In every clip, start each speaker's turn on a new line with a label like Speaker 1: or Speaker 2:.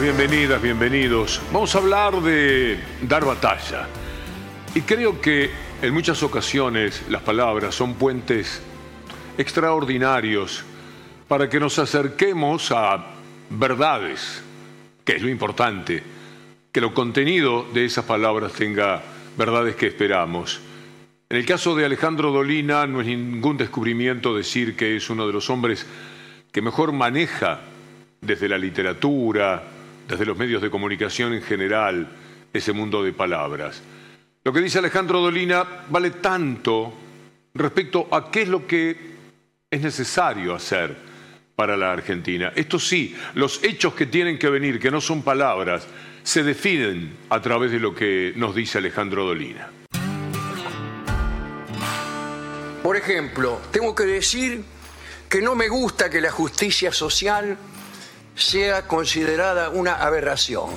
Speaker 1: Bienvenidas, bienvenidos. Vamos a hablar de dar batalla. Y creo que en muchas ocasiones las palabras son puentes extraordinarios para que nos acerquemos a verdades, que es lo importante, que lo contenido de esas palabras tenga verdades que esperamos. En el caso de Alejandro Dolina no es ningún descubrimiento decir que es uno de los hombres que mejor maneja desde la literatura, desde los medios de comunicación en general, ese mundo de palabras. Lo que dice Alejandro Dolina vale tanto respecto a qué es lo que es necesario hacer para la Argentina. Esto sí, los hechos que tienen que venir, que no son palabras, se definen a través de lo que nos dice Alejandro Dolina.
Speaker 2: Por ejemplo, tengo que decir que no me gusta que la justicia social sea considerada una aberración.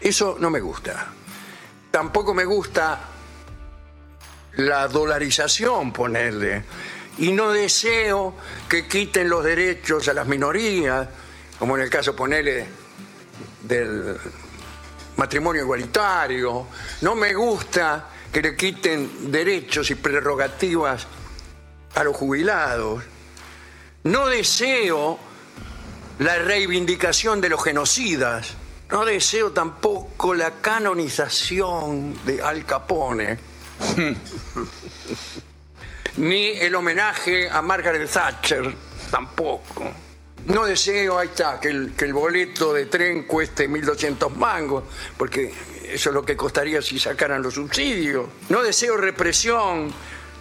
Speaker 2: Eso no me gusta. Tampoco me gusta la dolarización, ponerle. Y no deseo que quiten los derechos a las minorías, como en el caso, ponerle, del matrimonio igualitario. No me gusta que le quiten derechos y prerrogativas a los jubilados. No deseo la reivindicación de los genocidas. No deseo tampoco la canonización de Al Capone. Ni el homenaje a Margaret Thatcher, tampoco. No deseo, ahí está, que el, que el boleto de tren cueste 1.200 mangos, porque eso es lo que costaría si sacaran los subsidios. No deseo represión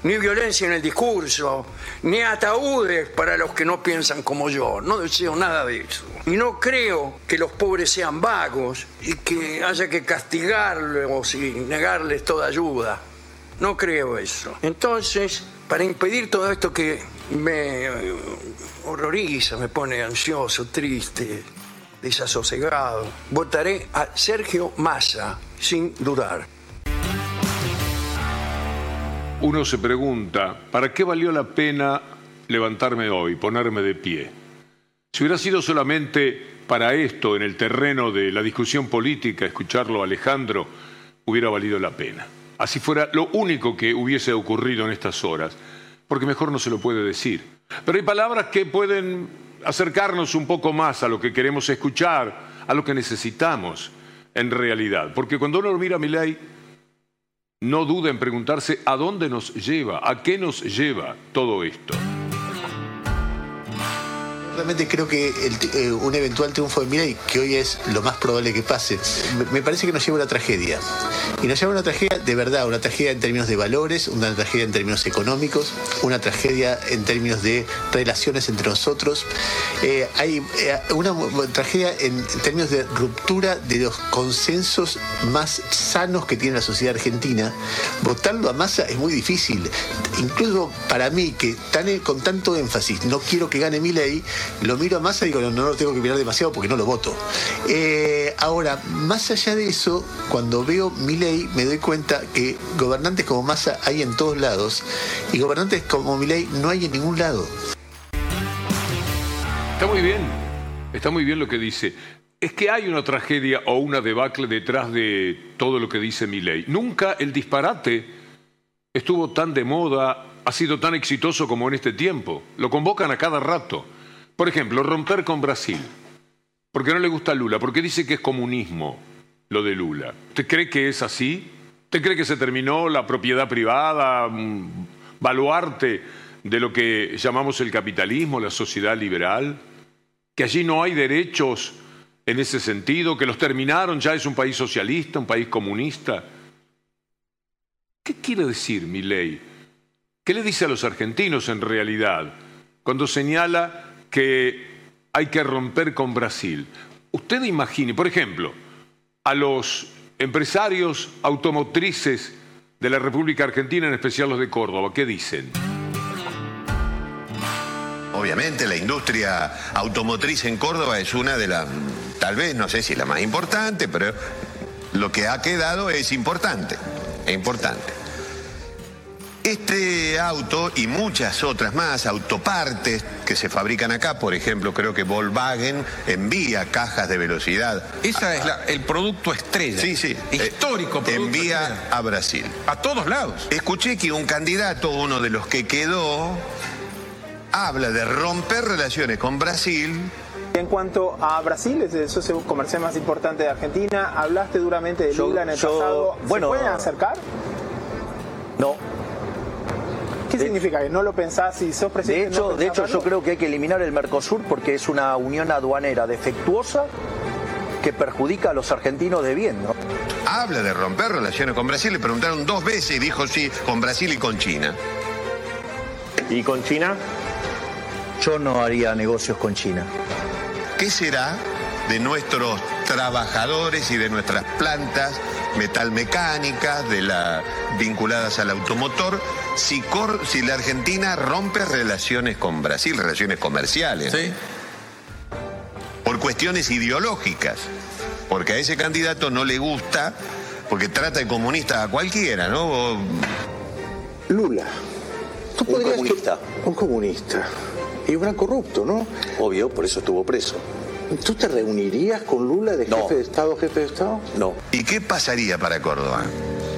Speaker 2: ni violencia en el discurso, ni ataúdes para los que no piensan como yo. No deseo nada de eso. Y no creo que los pobres sean vagos y que haya que castigarlos y negarles toda ayuda. No creo eso. Entonces, para impedir todo esto que me eh, horroriza, me pone ansioso, triste, desasosegado, votaré a Sergio Massa, sin dudar.
Speaker 1: Uno se pregunta, ¿para qué valió la pena levantarme hoy, ponerme de pie? Si hubiera sido solamente para esto, en el terreno de la discusión política, escucharlo a Alejandro, hubiera valido la pena. Así fuera lo único que hubiese ocurrido en estas horas, porque mejor no se lo puede decir. Pero hay palabras que pueden acercarnos un poco más a lo que queremos escuchar, a lo que necesitamos en realidad. Porque cuando uno mira a mi ley, no duda en preguntarse a dónde nos lleva, a qué nos lleva todo esto.
Speaker 3: Realmente creo que eh, un eventual triunfo de Milei, que hoy es lo más probable que pase, me, parece que nos lleva a una tragedia. Y nos lleva a una tragedia de verdad, una tragedia en términos de valores, una tragedia en términos económicos, una tragedia en términos de relaciones entre nosotros. Eh, hay eh, una tragedia en términos de ruptura de los consensos más sanos que tiene la sociedad argentina. Votarlo a masa es muy difícil. Incluso para mí, que tan, con tanto énfasis no quiero que gane Milei, lo miro a Massa y digo, no, no lo tengo que mirar demasiado porque no lo voto. Eh, ahora, más allá de eso, cuando veo mi ley, me doy cuenta que gobernantes como Massa hay en todos lados y gobernantes como mi ley no hay en ningún lado.
Speaker 1: Está muy bien, está muy bien lo que dice. Es que hay una tragedia o una debacle detrás de todo lo que dice mi ley. Nunca el disparate estuvo tan de moda, ha sido tan exitoso como en este tiempo. Lo convocan a cada rato. Por ejemplo, romper con Brasil. Porque no le gusta Lula, porque dice que es comunismo lo de Lula. ¿Usted cree que es así? ¿Usted cree que se terminó la propiedad privada, baluarte de lo que llamamos el capitalismo, la sociedad liberal? ¿Que allí no hay derechos en ese sentido? ¿Que los terminaron? ¿Ya es un país socialista, un país comunista? ¿Qué quiere decir mi ley? ¿Qué le dice a los argentinos en realidad cuando señala que hay que romper con Brasil. Usted imagine, por ejemplo, a los empresarios automotrices de la República Argentina, en especial los de Córdoba, ¿qué dicen?
Speaker 4: Obviamente la industria automotriz en Córdoba es una de las, tal vez, no sé si la más importante, pero lo que ha quedado es importante, es importante. Este auto y muchas otras más, autopartes que se fabrican acá, por ejemplo, creo que Volkswagen envía cajas de velocidad.
Speaker 5: Ese es la- el producto estrella.
Speaker 4: Sí, sí.
Speaker 5: Histórico
Speaker 4: Eh,
Speaker 5: producto
Speaker 4: Envía
Speaker 5: estrella.
Speaker 4: a Brasil.
Speaker 5: A todos lados.
Speaker 4: Escuché que un candidato, uno de los que quedó, habla de romper relaciones con Brasil.
Speaker 6: En cuanto a Brasil, es el socio comercial más importante de Argentina, hablaste duramente de
Speaker 7: Yo-
Speaker 6: Lula en el
Speaker 7: yo-
Speaker 6: pasado. ¿Se
Speaker 7: bueno,
Speaker 6: pueden acercar? ¿Qué significa? ¿Que no lo pensás y sos
Speaker 7: De
Speaker 6: presidente? no
Speaker 7: hecho, de hecho yo creo que hay que eliminar el Mercosur porque es una unión aduanera defectuosa que perjudica a los argentinos de bien, ¿no?
Speaker 4: Habla de romper relaciones con Brasil. Le preguntaron dos veces y dijo sí, con Brasil y con China.
Speaker 8: ¿Y con China?
Speaker 7: Yo no haría negocios con China.
Speaker 4: ¿Qué será de nuestros trabajadores y de nuestras plantas metalmecánicas, de la, vinculadas al automotor, si, cor- si la Argentina rompe relaciones con Brasil, relaciones comerciales?
Speaker 5: Sí.
Speaker 4: por cuestiones ideológicas, porque a ese candidato no le gusta, porque trata de comunista a cualquiera, ¿no? O-
Speaker 9: Lula. ¿Tú
Speaker 7: Un comunista.
Speaker 9: que- un comunista. Y un gran corrupto, ¿no?
Speaker 7: Obvio, por eso estuvo preso.
Speaker 9: ¿Tú te reunirías con Lula de
Speaker 7: No.
Speaker 9: jefe de Estado, jefe de Estado?
Speaker 7: No.
Speaker 4: ¿Y qué pasaría para Córdoba?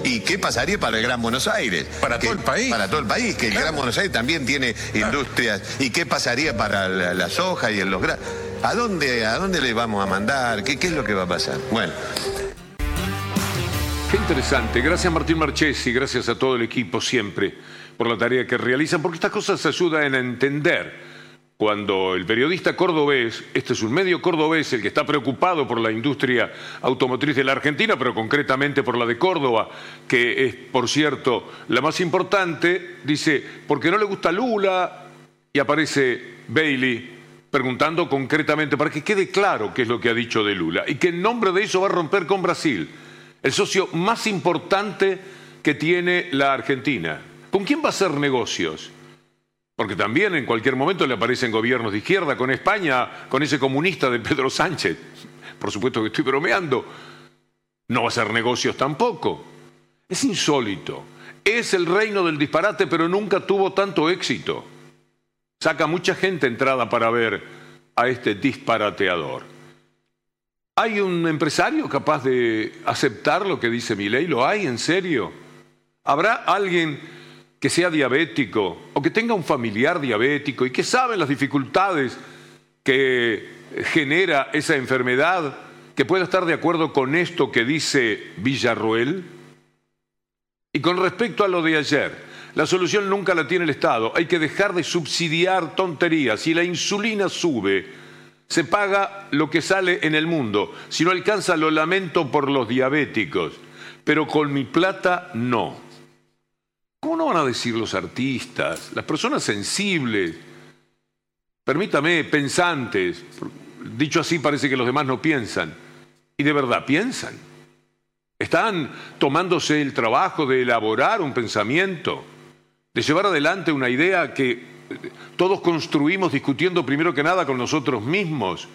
Speaker 4: ¿Y qué pasaría para el Gran Buenos Aires?
Speaker 5: Para
Speaker 4: Que-
Speaker 5: todo el país.
Speaker 4: Para todo el país, que el. Gran Buenos Aires también tiene industrias. ¿Y qué pasaría para la, la soja y en los granos? ¿A dónde, ¿A dónde le vamos a mandar? ¿Qué, ¿Qué es lo que va a pasar? Bueno,
Speaker 1: Qué interesante. Gracias Martín Marchesi, gracias a todo el equipo siempre por la tarea que realizan, porque estas cosas ayudan a entender cuando el periodista cordobés, este es un medio cordobés, el que está preocupado por la industria automotriz de la Argentina, pero concretamente por la de Córdoba, que es, por cierto, la más importante, dice, porque no le gusta Lula, y aparece Bailey preguntando concretamente para que quede claro qué es lo que ha dicho de Lula y que en nombre de eso va a romper con Brasil, el socio más importante que tiene la Argentina. ¿Con quién va a hacer negocios? Porque también en cualquier momento le aparecen gobiernos de izquierda con España, con ese comunista de Pedro Sánchez. Por supuesto que estoy bromeando. No va a hacer negocios tampoco. Es insólito. Es el reino del disparate, pero nunca tuvo tanto éxito. Saca mucha gente entrada para ver a este disparateador. ¿Hay un empresario capaz de aceptar lo que dice mi ley? ¿Lo hay en serio? ¿Habrá alguien que sea diabético o que tenga un familiar diabético y que sabe las dificultades que genera esa enfermedad, que pueda estar de acuerdo con esto que dice Villarruel? Y con respecto a lo de ayer, la solución nunca la tiene el Estado. Hay que dejar de subsidiar tonterías. Si la insulina sube, se paga lo que sale en el mundo. Si no alcanza, lo lamento por los diabéticos. Pero con mi plata, no. ¿Cómo no van a decir los artistas, las personas sensibles, permítame, pensantes? Dicho así, parece que los demás no piensan. Y de verdad piensan. Están tomándose el trabajo de elaborar un pensamiento, de llevar adelante una idea que eh, todos construimos discutiendo primero que nada con nosotros mismos.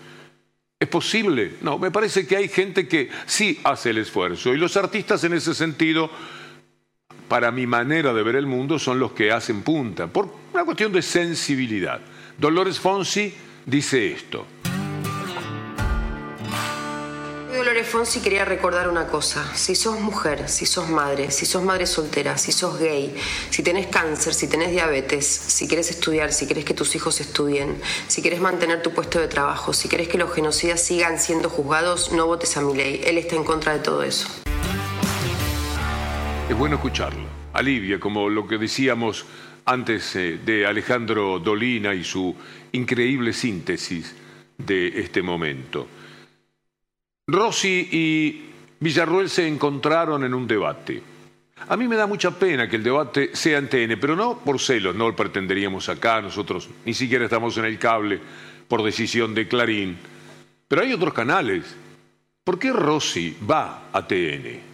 Speaker 1: ¿Es posible? No, me parece que hay gente que sí hace el esfuerzo. Y los artistas en ese sentido, para mi manera de ver el mundo, son los que hacen punta, por una cuestión de sensibilidad. Dolores Fonsi dice esto.
Speaker 10: Dolores Fonsi quería recordar una cosa. Si sos mujer, si sos madre, si sos madre soltera, si sos gay, si tenés cáncer, si tenés diabetes, si querés estudiar, si querés que tus hijos estudien, si querés mantener tu puesto de trabajo, si querés que los genocidas sigan siendo juzgados, no votes a mi ley. Él está en contra de todo eso.
Speaker 1: Es bueno escucharlo. Alivia, como lo que decíamos antes eh, de Alejandro Dolina y su increíble síntesis de este momento. Rossi y Villarruel se encontraron en un debate. A mí me da mucha pena que el debate sea en TN, pero no por celos, no lo pretenderíamos acá, nosotros ni siquiera estamos en el cable por decisión de Clarín. Pero hay otros canales. ¿Por qué Rossi va a TN?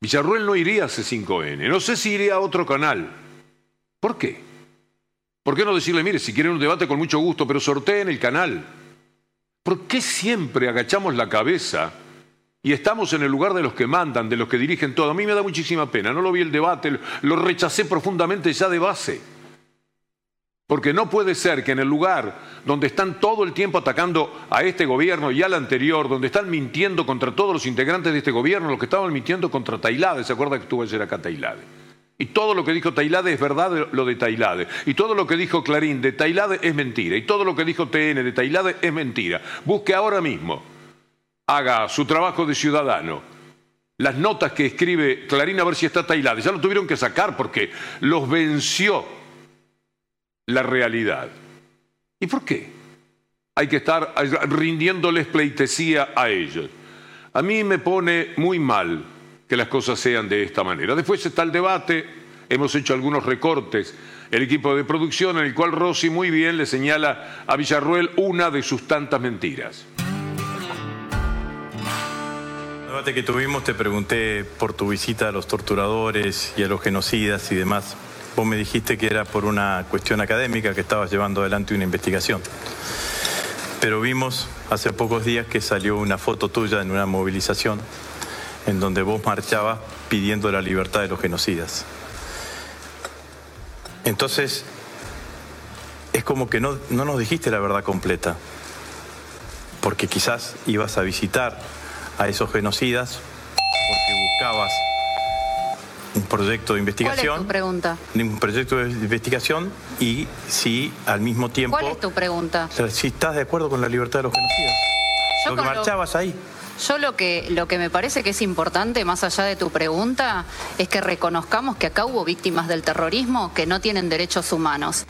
Speaker 1: Villarruel no iría a C5N, no sé si iría a otro canal. ¿Por qué? ¿Por qué no decirle, mire, si quieren un debate con mucho gusto, pero sorteen el canal? ¿Por qué siempre agachamos la cabeza Y estamos en el lugar de los que mandan, de los que dirigen todo. A mí me da muchísima pena, no lo vi el debate, lo rechacé profundamente ya de base. Porque no puede ser que en el lugar donde están todo el tiempo atacando a este gobierno y al anterior, donde están mintiendo contra todos los integrantes de este gobierno, los que estaban mintiendo contra Tailade, ¿se acuerda que estuvo ayer acá Tailade? Y todo lo que dijo Tailade es verdad lo de Tailade. Y todo lo que dijo Clarín de Tailade es mentira. Y todo lo que dijo TN de Tailade es mentira. Busque ahora mismo, haga su trabajo de ciudadano. Las notas que escribe Clarín a ver si está Tailade. Ya lo tuvieron que sacar porque los venció la realidad. ¿Y por qué? Hay que estar rindiéndoles pleitesía a ellos. A mí me pone muy mal que las cosas sean de esta manera. Después está el debate, hemos hecho algunos recortes, el equipo de producción en el cual Rossi muy bien le señala a Villarruel una de sus tantas mentiras.
Speaker 11: En el debate que tuvimos te pregunté por tu visita a los torturadores y a los genocidas y demás. Vos me dijiste que era por una cuestión académica que estabas llevando adelante una investigación. Pero vimos hace pocos días que salió una foto tuya en una movilización en donde vos marchabas pidiendo la libertad de los genocidas. Entonces, es como que no, no nos dijiste la verdad completa, porque quizás ibas a visitar a esos genocidas porque buscabas un proyecto de investigación.
Speaker 12: ¿Cuál es tu pregunta?
Speaker 11: Un proyecto de investigación y si al mismo tiempo...
Speaker 12: ¿Cuál es tu pregunta?
Speaker 11: Si estás de acuerdo con la libertad de los genocidas.
Speaker 12: Yo
Speaker 11: lo que
Speaker 12: lo-
Speaker 11: marchabas ahí.
Speaker 12: Yo lo que, lo que me parece que es importante, más allá de tu pregunta, es que reconozcamos que acá hubo víctimas del terrorismo que no tienen derechos humanos.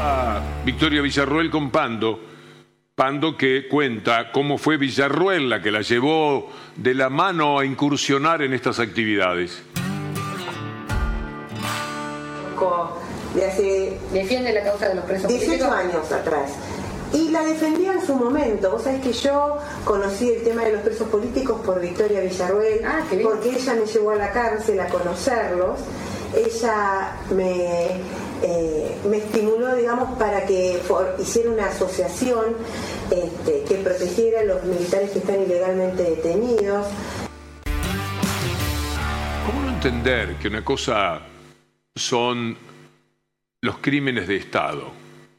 Speaker 1: a Victoria Villarruel con Pando. Pando que cuenta cómo fue Villarruel la que la llevó de la mano a incursionar en estas actividades.
Speaker 13: de hace
Speaker 12: Defiende la causa de los presos
Speaker 13: 18 años atrás. Y la defendía en su momento. Vos sabés que yo conocí el tema de los presos políticos por Victoria Villarruel, porque ella me llevó a la cárcel a conocerlos. Ella me, eh, me estimuló, digamos, para que hiciera una asociación este, que protegiera a los militares que están ilegalmente detenidos.
Speaker 1: ¿Cómo no entender que una cosa son los crímenes de Estado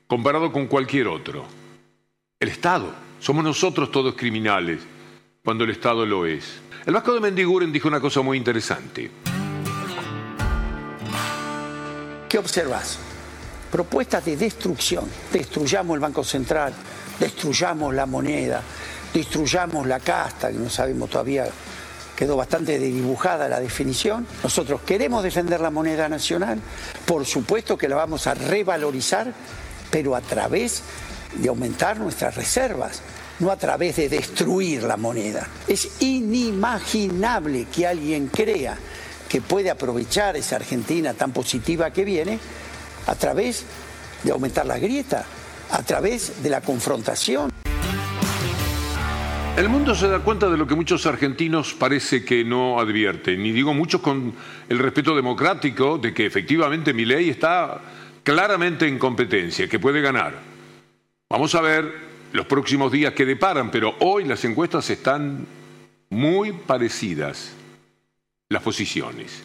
Speaker 1: comparado con cualquier otro? El Estado. Somos nosotros todos criminales cuando el Estado lo es. El Vasco de Mendiguren dijo una cosa muy interesante.
Speaker 14: ¿Qué observas? Propuestas de destrucción. Destruyamos el Banco Central, destruyamos la moneda, destruyamos la casta, que no sabemos todavía, quedó bastante dibujada la definición. Nosotros queremos defender la moneda nacional, por supuesto que la vamos a revalorizar, pero a través de aumentar nuestras reservas, no a través de destruir la moneda. Es inimaginable que alguien crea que puede aprovechar esa Argentina tan positiva que viene a través de aumentar la grieta, a través de la confrontación.
Speaker 1: El mundo se da cuenta de lo que muchos argentinos parece que no advierten, y digo muchos con el respeto democrático de que efectivamente mi ley está claramente en competencia, que puede ganar. Vamos a ver los próximos días que deparan, pero hoy las encuestas están muy parecidas, las posiciones.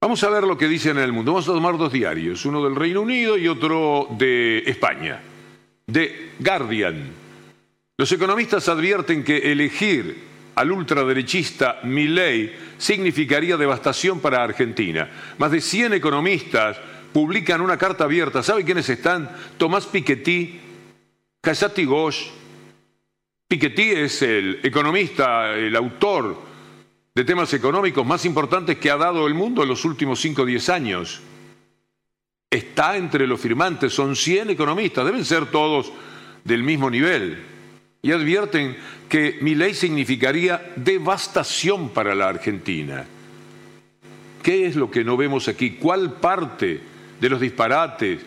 Speaker 1: Vamos a ver lo que dicen en el mundo. Vamos a tomar dos diarios, uno del Reino Unido y otro de España, de Guardian. Los economistas advierten que elegir al ultraderechista Milley significaría devastación para Argentina. Más de 100 economistas publican una carta abierta. ¿Sabe quiénes están? Tomás Piketty, Hayati Ghosh. Piketty es el economista, el autor de temas económicos más importantes que ha dado el mundo en los últimos 5 o 10 años. Está entre los firmantes, son 100 economistas, deben ser todos del mismo nivel y advierten que mi ley significaría devastación para la Argentina. ¿Qué es lo que no vemos aquí? ¿Cuál parte de los disparates,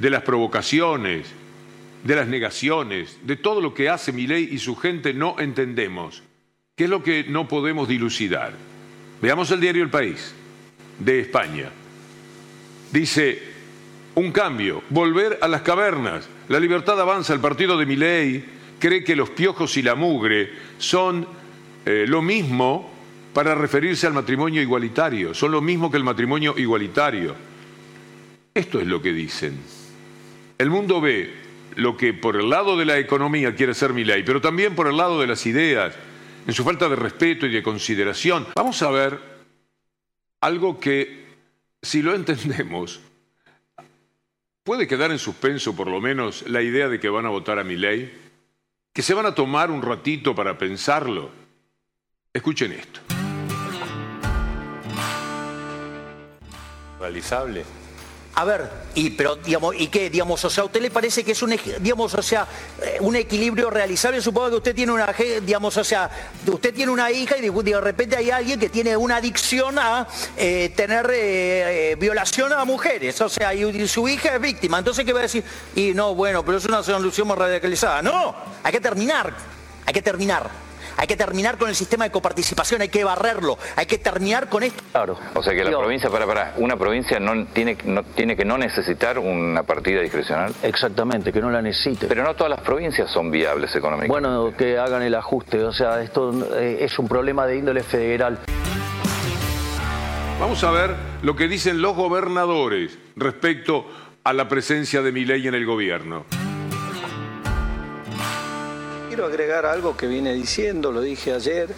Speaker 1: de las provocaciones, de las negaciones, de todo lo que hace mi ley y su gente no entendemos? ¿Qué es lo que no podemos dilucidar? Veamos el diario El País de España. Dice, un cambio, volver a las cavernas. La libertad avanza, el partido de Milei cree que los piojos y la mugre son eh, lo mismo para referirse al matrimonio igualitario, son lo mismo que el matrimonio igualitario. Esto es lo que dicen. El mundo ve lo que por el lado de la economía quiere ser mi ley, pero también por el lado de las ideas, en su falta de respeto y de consideración. Vamos a ver algo que, si lo entendemos, puede quedar en suspenso por lo menos la idea de que van a votar a mi ley, que se van a tomar un ratito para pensarlo. Escuchen esto.
Speaker 11: Realizable.
Speaker 7: A ver, y pero digamos, ¿y qué? Digamos, o sea, ¿a usted le parece que es un digamos, o sea, eh, un equilibrio realizable? Supongo que usted tiene una digamos, o sea, usted tiene una hija y de, repente hay alguien que tiene una adicción a eh, tener eh, violación a mujeres, o sea, y su hija es víctima. Entonces, ¿qué va a decir? Y no, bueno, pero es una solución más radicalizada. No, hay que terminar, hay que terminar. Hay que terminar con el sistema de coparticipación, hay que barrerlo, hay que terminar con esto.
Speaker 15: Claro. O sea que la provincia, para, para, una provincia no tiene, no tiene que no necesitar una partida discrecional.
Speaker 14: Exactamente, que no la necesite.
Speaker 15: Pero no todas las provincias son viables económicamente.
Speaker 14: Bueno, que hagan el ajuste, o sea, esto eh, es un problema de índole federal.
Speaker 1: Vamos a ver lo que dicen los gobernadores respecto a la presencia de mi ley en el gobierno.
Speaker 16: Quiero agregar algo que viene diciendo, lo dije ayer.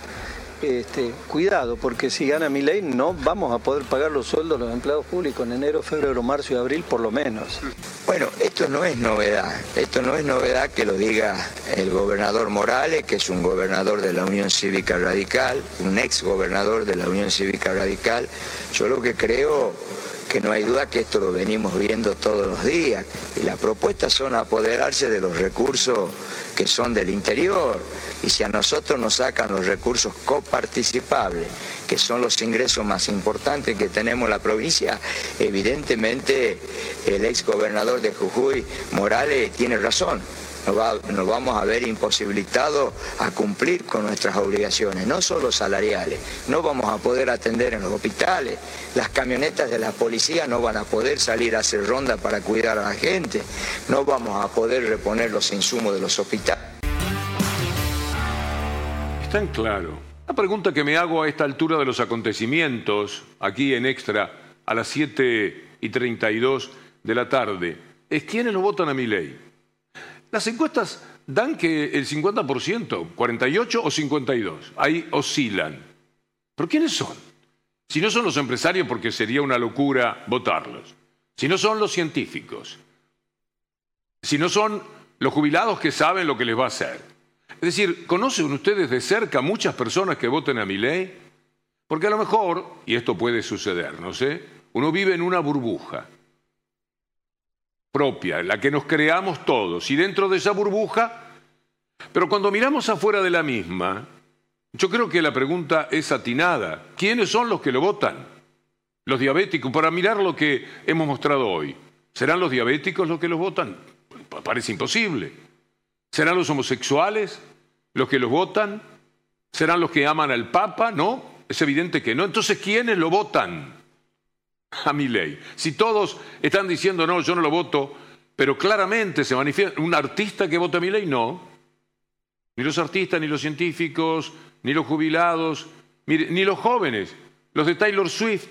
Speaker 16: Este, cuidado, porque si gana mi ley no vamos a poder pagar los sueldos de los empleados públicos en enero, febrero, marzo y abril por lo menos.
Speaker 17: Bueno, esto no es novedad. Esto no es novedad que lo diga el gobernador Morales, que es un gobernador de la Unión Cívica Radical, un ex gobernador de la Unión Cívica Radical. Yo lo que creo que no hay duda que esto lo venimos viendo todos los días. Y las propuestas son apoderarse de los recursos que son del interior. Y si a nosotros nos sacan los recursos coparticipables, que son los ingresos más importantes que tenemos en la provincia, evidentemente el ex gobernador de Jujuy, Morales, tiene razón. Nos, va- nos vamos a ver imposibilitados a cumplir con nuestras obligaciones, no solo salariales. No vamos a poder atender en los hospitales. Las camionetas de la policía no van a poder salir a hacer ronda para cuidar a la gente. No vamos a poder reponer los insumos de los hospitales.
Speaker 1: Está en claro. La pregunta que me hago a esta altura de los acontecimientos, aquí en Extra, a las 7 y 32 de la tarde, es quiénes lo votan a mi ley. Las encuestas dan que el 50%, 48 o 52, ahí oscilan. ¿Pero quiénes son? Si no son los empresarios, porque sería una locura votarlos. Si no son los científicos. Si no son los jubilados que saben lo que les va a hacer. Es decir, ¿conocen ustedes de cerca muchas personas que voten a mi ley? Porque a lo mejor, y esto puede suceder, no sé, uno vive en una burbuja propia, la que nos creamos todos, y dentro de esa burbuja, pero cuando miramos afuera de la misma, yo creo que la pregunta es atinada. ¿Quiénes son los que lo votan? Los diabéticos, para mirar lo que hemos mostrado hoy. ¿Serán los diabéticos los que los votan? Pa- Parece imposible. ¿Serán los homosexuales los que los votan? ¿Serán los que aman al Papa? No, es evidente que no. Entonces, ¿quiénes lo votan? A mi ley. Si todos están diciendo no, yo no lo voto, pero claramente se manifiesta un artista que vota a mi ley, no. Ni los artistas, ni los científicos, ni los jubilados, ni los jóvenes, los de Taylor Swift,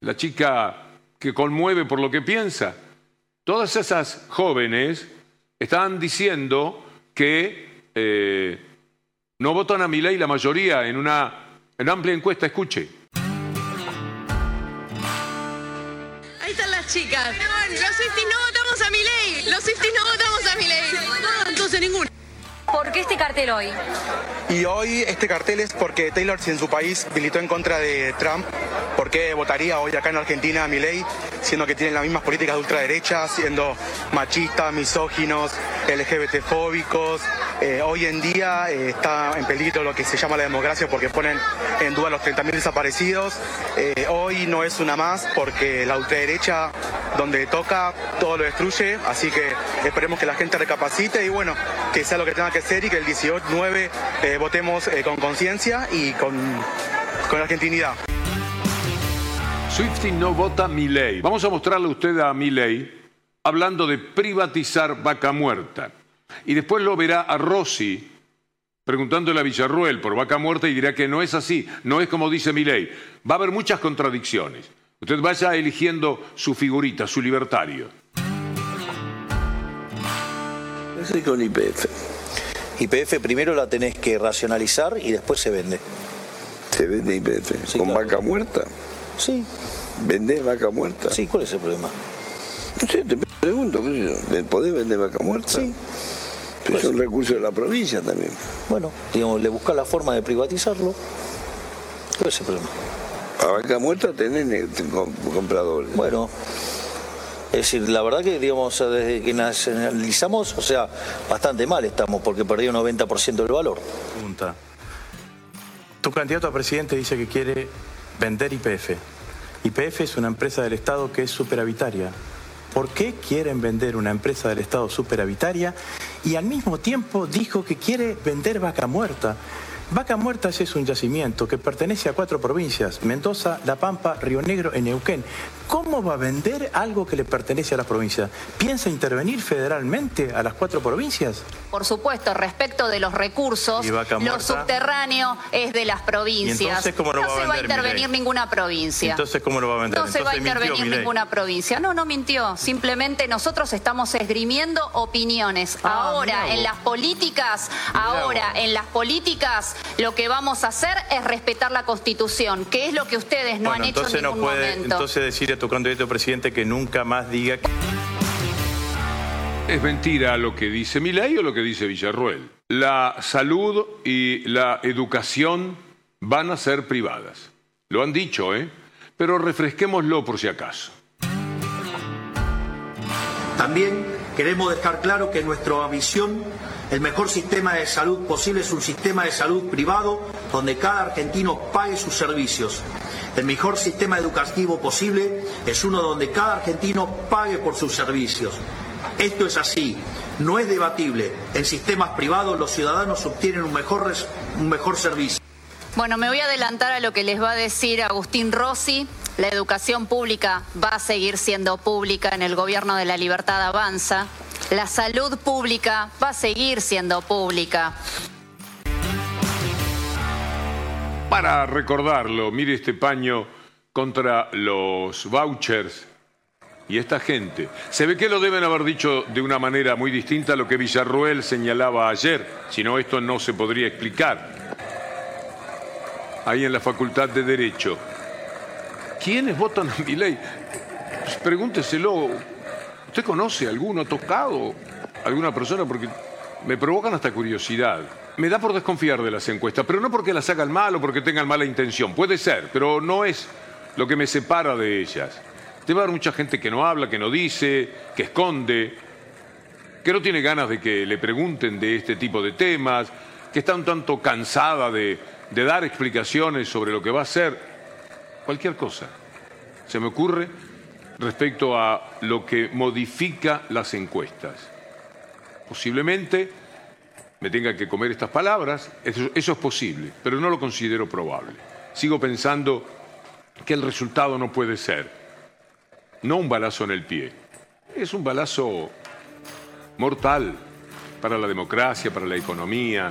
Speaker 1: la chica que conmueve por lo que piensa. Todas esas jóvenes están diciendo que eh, no votan a mi ley la mayoría en una, en amplia encuesta. Escuche.
Speaker 18: Chicas. Los Swifties no votamos a mi ley. Los Swifties no votamos a mi ley. No, entonces ninguno.
Speaker 19: ¿Por qué este cartel hoy?
Speaker 20: Y hoy este cartel es porque Taylor, si en su país militó en contra de Trump, ¿por qué votaría hoy acá en Argentina a Milei, siendo que tienen las mismas políticas de ultraderecha, siendo machistas, misóginos, LGBT-fóbicos? Eh, hoy en día eh, está en peligro lo que se llama la democracia porque ponen en duda los 30.000 desaparecidos. Eh, hoy no es una más porque la ultraderecha, donde toca, todo lo destruye. Así que esperemos que la gente recapacite y bueno, que sea lo que tenga que ser y que el 18-9 eh, votemos con conciencia y con, con argentinidad.
Speaker 1: Swifty no vota mi ley. Vamos a mostrarle a usted a mi ley hablando de privatizar vaca muerta. Y después lo verá a Rossi preguntándole a Villarruel por vaca muerta y dirá que no es así, no es como dice mi ley. Va a haber muchas contradicciones. Usted vaya eligiendo su figurita, su libertario.
Speaker 14: Estoy con IPF. IPF primero la tenés que racionalizar y después se vende.
Speaker 9: ¿Se vende IPF? ¿Con vaca muerta?
Speaker 14: Sí.
Speaker 9: ¿Vendés vaca muerta?
Speaker 14: Sí, ¿cuál es el problema?
Speaker 9: No sé, te pregunto, ¿qué sé yo? ¿podés vender vaca muerta? Sí. Es un recurso de la provincia también.
Speaker 14: Bueno, digamos, le busca la forma de privatizarlo. ¿Cuál es el problema?
Speaker 9: A vaca muerta tenés compradores.
Speaker 14: Bueno, es decir, la verdad que, digamos, desde que nacionalizamos, o sea, bastante mal estamos porque perdió un 90% del valor.
Speaker 11: Pregunta. Tu candidato a presidente dice que quiere vender IPF. IPF es una empresa del Estado que es superavitaria. ¿Por qué quieren vender una empresa del Estado superavitaria? Y al mismo tiempo dijo que quiere vender vaca muerta. Vaca Muerta es un yacimiento que pertenece a cuatro provincias, Mendoza, La Pampa, Río Negro y Neuquén. ¿Cómo va a vender algo que le pertenece a las provincias? ¿Piensa intervenir federalmente a las cuatro provincias?
Speaker 12: Por supuesto, respecto de los recursos,
Speaker 11: ¿Y vaca
Speaker 12: lo subterráneo es de las provincias.
Speaker 11: ¿Y entonces cómo lo
Speaker 12: no
Speaker 11: va a
Speaker 12: se va a
Speaker 11: vender
Speaker 12: intervenir
Speaker 11: Milei?
Speaker 12: ninguna provincia.
Speaker 11: Entonces, ¿cómo lo va a vender?
Speaker 12: No se va a
Speaker 11: mintió
Speaker 12: intervenir
Speaker 11: Milei.
Speaker 12: ninguna provincia. No, no mintió. Simplemente nosotros estamos esgrimiendo opiniones.
Speaker 11: Ah,
Speaker 12: ahora, en las políticas, ahora, en las políticas, lo que vamos a hacer es respetar la Constitución, que es lo que ustedes no
Speaker 11: bueno,
Speaker 12: han hecho
Speaker 11: entonces
Speaker 12: en
Speaker 11: no
Speaker 12: ningún
Speaker 11: puede
Speaker 12: momento.
Speaker 11: entonces decir candidato a presidente que nunca más diga que...
Speaker 1: ¿Es mentira lo que dice Milei o lo que dice Villarruel? La salud y la educación van a ser privadas. Lo han dicho, ¿eh? Pero refresquémoslo por si acaso.
Speaker 21: También queremos dejar claro que nuestra visión, el mejor sistema de salud posible es un sistema de salud privado donde cada argentino pague sus servicios. El mejor sistema educativo posible es uno donde cada argentino pague por sus servicios. Esto es así, no es debatible. En sistemas privados los ciudadanos obtienen un mejor, un mejor servicio.
Speaker 12: Bueno, me voy a adelantar a lo que les va a decir Agustín Rossi. La educación pública va a seguir siendo pública en el gobierno de la libertad avanza. La salud pública va a seguir siendo pública.
Speaker 1: Para recordarlo, mire este paño contra los vouchers y esta gente. Se ve que lo deben haber dicho de una manera muy distinta a lo que Villarruel señalaba ayer, si no esto no se podría explicar. Ahí en la Facultad de Derecho. ¿Quiénes votan a mi ley? pregúnteselo. ¿Usted conoce alguno? ¿Ha tocado alguna persona? Porque me provocan hasta curiosidad. Me da por desconfiar de las encuestas, pero no porque las hagan mal o porque tengan mala intención. Puede ser, pero no es lo que me separa de ellas. Debe haber mucha gente que no habla, que no dice, que esconde, que no tiene ganas de que le pregunten de este tipo de temas, que está un tanto cansada de, de dar explicaciones sobre lo que va a ser. Cualquier cosa. Se me ocurre respecto a lo que modifica las encuestas. Posiblemente me tenga que comer estas palabras, eso, eso es posible, pero no lo considero probable. Sigo pensando que el resultado no puede ser, no un balazo en el pie, es un balazo mortal para la democracia, para la economía,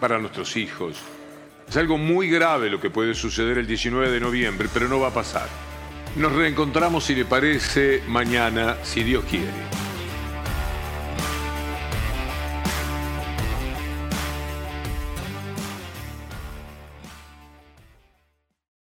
Speaker 1: para nuestros hijos. Es algo muy grave lo que puede suceder el 19 de noviembre, pero no va a pasar. Nos reencontramos, si le parece, mañana, si Dios quiere.